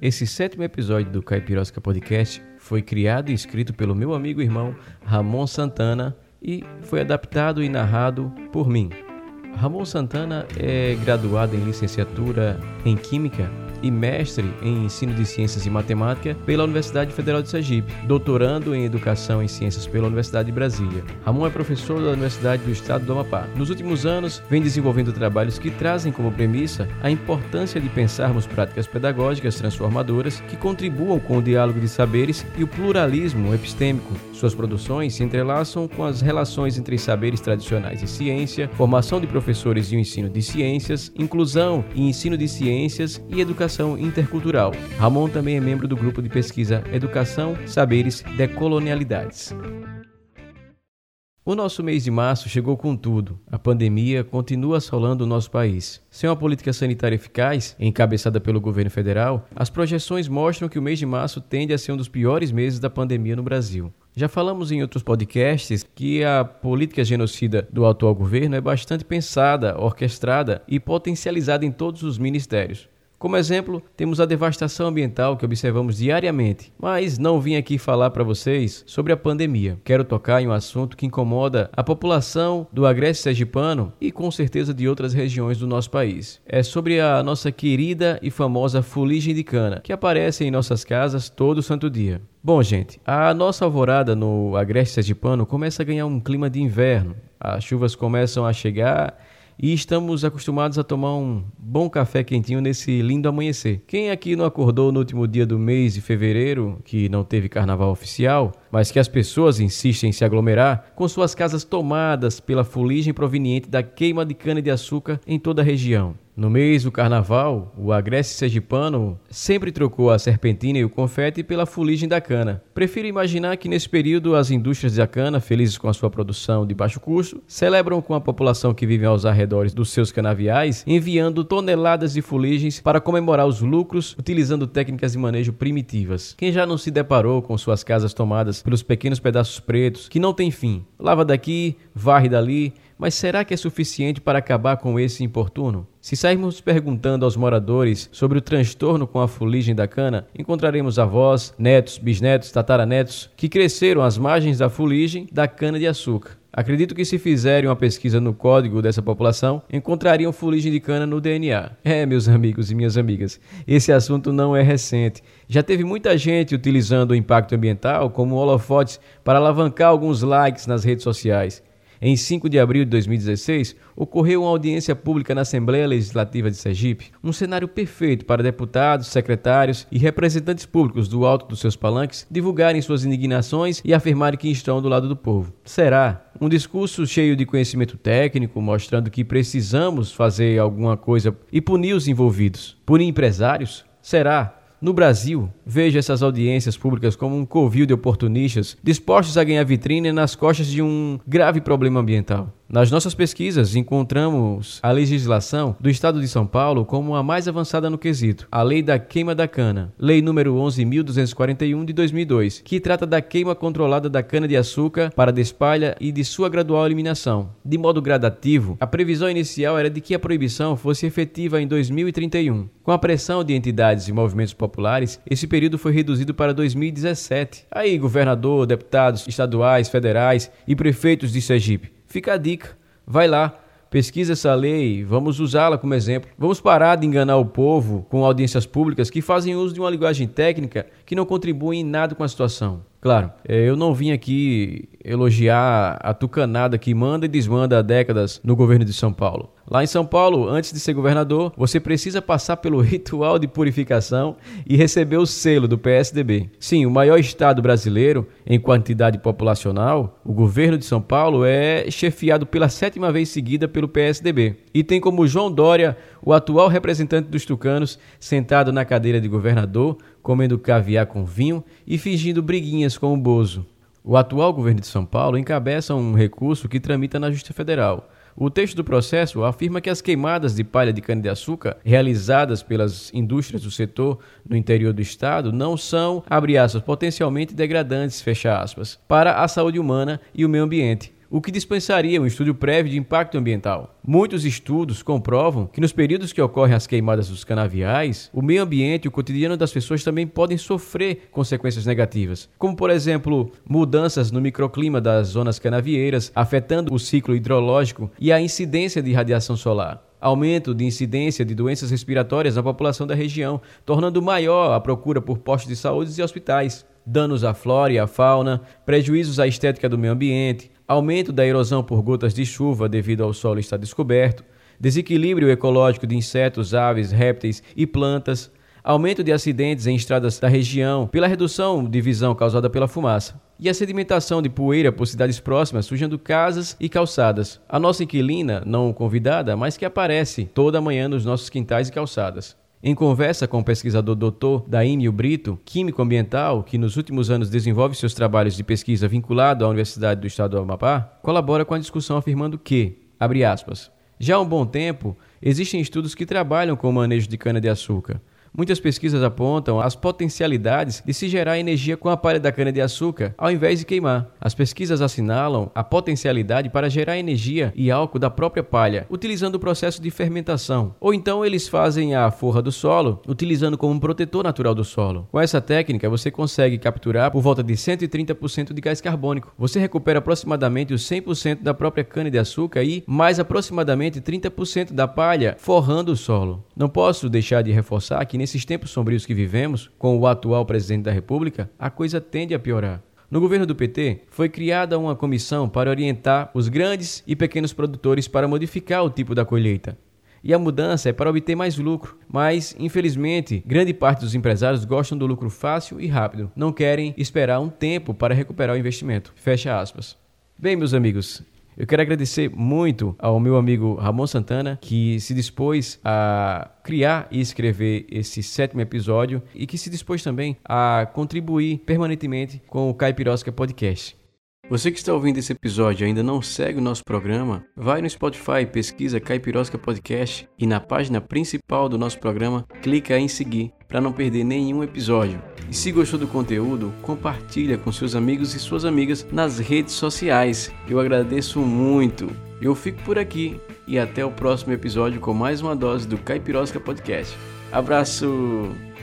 Esse sétimo episódio do Caipirosca Podcast foi criado e escrito pelo meu amigo e irmão Ramon Santana e foi adaptado e narrado por mim. Ramon Santana é graduado em licenciatura em Química e mestre em ensino de ciências e matemática pela Universidade Federal de Sergipe, doutorando em educação em ciências pela Universidade de Brasília. Ramon é professor da Universidade do Estado do Amapá. Nos últimos anos, vem desenvolvendo trabalhos que trazem como premissa a importância de pensarmos práticas pedagógicas transformadoras que contribuam com o diálogo de saberes e o pluralismo epistêmico. Suas produções se entrelaçam com as relações entre saberes tradicionais e ciência, formação de professores e o ensino de ciências, inclusão e ensino de ciências e educação Educação Intercultural. Ramon também é membro do grupo de pesquisa Educação, Saberes, Decolonialidades. O nosso mês de março chegou com tudo. A pandemia continua assolando o nosso país. Sem uma política sanitária eficaz, encabeçada pelo governo federal, as projeções mostram que o mês de março tende a ser um dos piores meses da pandemia no Brasil. Já falamos em outros podcasts que a política genocida do atual governo é bastante pensada, orquestrada e potencializada em todos os ministérios. Como exemplo, temos a devastação ambiental que observamos diariamente, mas não vim aqui falar para vocês sobre a pandemia. Quero tocar em um assunto que incomoda a população do Agreste Sergipano e com certeza de outras regiões do nosso país. É sobre a nossa querida e famosa fuligem de cana, que aparece em nossas casas todo santo dia. Bom, gente, a nossa alvorada no Agreste Sergipano começa a ganhar um clima de inverno. As chuvas começam a chegar e estamos acostumados a tomar um bom café quentinho nesse lindo amanhecer. Quem aqui não acordou no último dia do mês de fevereiro, que não teve carnaval oficial, mas que as pessoas insistem em se aglomerar, com suas casas tomadas pela fuligem proveniente da queima de cana-de-açúcar em toda a região? No mês do carnaval, o agreste sergipano sempre trocou a serpentina e o confete pela fuligem da cana. Prefiro imaginar que nesse período as indústrias da cana, felizes com a sua produção de baixo custo, celebram com a população que vive aos arredores dos seus canaviais, enviando toneladas de fuligens para comemorar os lucros utilizando técnicas de manejo primitivas. Quem já não se deparou com suas casas tomadas pelos pequenos pedaços pretos que não têm fim? Lava daqui, varre dali, mas será que é suficiente para acabar com esse importuno? Se sairmos perguntando aos moradores sobre o transtorno com a fuligem da cana, encontraremos avós, netos, bisnetos, tataranetos que cresceram às margens da fuligem da cana-de-açúcar. Acredito que se fizerem uma pesquisa no código dessa população, encontrariam fuligem de cana no DNA. É, meus amigos e minhas amigas, esse assunto não é recente. Já teve muita gente utilizando o impacto ambiental como holofotes para alavancar alguns likes nas redes sociais. Em 5 de abril de 2016, ocorreu uma audiência pública na Assembleia Legislativa de Sergipe, um cenário perfeito para deputados, secretários e representantes públicos do alto dos seus palanques divulgarem suas indignações e afirmarem que estão do lado do povo. Será? Um discurso cheio de conhecimento técnico, mostrando que precisamos fazer alguma coisa e punir os envolvidos. Punir empresários? Será? No Brasil, vejo essas audiências públicas como um covil de oportunistas dispostos a ganhar vitrine nas costas de um grave problema ambiental. Nas nossas pesquisas, encontramos a legislação do Estado de São Paulo como a mais avançada no quesito, a Lei da Queima da Cana, Lei número 11.241 de 2002, que trata da queima controlada da cana-de-açúcar para despalha e de sua gradual eliminação. De modo gradativo, a previsão inicial era de que a proibição fosse efetiva em 2031. Com a pressão de entidades e movimentos populares, esse período foi reduzido para 2017. Aí, governador, deputados estaduais, federais e prefeitos de Sergipe, Fica a dica. Vai lá, pesquisa essa lei, vamos usá-la como exemplo. Vamos parar de enganar o povo com audiências públicas que fazem uso de uma linguagem técnica que não contribui em nada com a situação. Claro, é, eu não vim aqui elogiar a tucanada que manda e desmanda há décadas no governo de São Paulo. Lá em São Paulo, antes de ser governador, você precisa passar pelo ritual de purificação e receber o selo do PSDB. Sim, o maior estado brasileiro em quantidade populacional, o governo de São Paulo é chefiado pela sétima vez seguida pelo PSDB. E tem como João Dória, o atual representante dos tucanos, sentado na cadeira de governador, comendo caviar com vinho e fingindo briguinhas com o Bozo. O atual governo de São Paulo encabeça um recurso que tramita na Justiça Federal. O texto do processo afirma que as queimadas de palha de cana-de-açúcar realizadas pelas indústrias do setor no interior do estado não são, abre aspas, potencialmente degradantes, fecha aspas, para a saúde humana e o meio ambiente. O que dispensaria um estudo prévio de impacto ambiental. Muitos estudos comprovam que nos períodos que ocorrem as queimadas dos canaviais, o meio ambiente e o cotidiano das pessoas também podem sofrer consequências negativas, como por exemplo, mudanças no microclima das zonas canavieiras, afetando o ciclo hidrológico e a incidência de radiação solar aumento de incidência de doenças respiratórias na população da região, tornando maior a procura por postos de saúde e hospitais, danos à flora e à fauna, prejuízos à estética do meio ambiente, aumento da erosão por gotas de chuva devido ao solo estar descoberto, desequilíbrio ecológico de insetos, aves, répteis e plantas, aumento de acidentes em estradas da região pela redução de visão causada pela fumaça e a sedimentação de poeira por cidades próximas, sujando casas e calçadas. A nossa inquilina, não convidada, mas que aparece toda manhã nos nossos quintais e calçadas. Em conversa com o pesquisador doutor Daímio Brito, químico ambiental, que nos últimos anos desenvolve seus trabalhos de pesquisa vinculado à Universidade do Estado do Amapá, colabora com a discussão afirmando que, abre aspas, já há um bom tempo, existem estudos que trabalham com o manejo de cana-de-açúcar, Muitas pesquisas apontam as potencialidades de se gerar energia com a palha da cana-de-açúcar, ao invés de queimar. As pesquisas assinalam a potencialidade para gerar energia e álcool da própria palha, utilizando o processo de fermentação. Ou então eles fazem a forra do solo, utilizando como um protetor natural do solo. Com essa técnica, você consegue capturar por volta de 130% de gás carbônico. Você recupera aproximadamente os 100% da própria cana-de-açúcar e mais aproximadamente 30% da palha forrando o solo. Não posso deixar de reforçar que nesses tempos sombrios que vivemos, com o atual presidente da República, a coisa tende a piorar. No governo do PT, foi criada uma comissão para orientar os grandes e pequenos produtores para modificar o tipo da colheita. E a mudança é para obter mais lucro, mas, infelizmente, grande parte dos empresários gostam do lucro fácil e rápido, não querem esperar um tempo para recuperar o investimento. Fecha aspas. Bem, meus amigos, eu quero agradecer muito ao meu amigo Ramon Santana, que se dispôs a criar e escrever esse sétimo episódio e que se dispôs também a contribuir permanentemente com o Caipirosca Podcast. Você que está ouvindo esse episódio e ainda não segue o nosso programa, vai no Spotify, pesquisa Caipirosca Podcast e na página principal do nosso programa, clica em seguir para não perder nenhum episódio. E se gostou do conteúdo, compartilha com seus amigos e suas amigas nas redes sociais. Eu agradeço muito. Eu fico por aqui e até o próximo episódio com mais uma dose do Caipirosca Podcast. Abraço!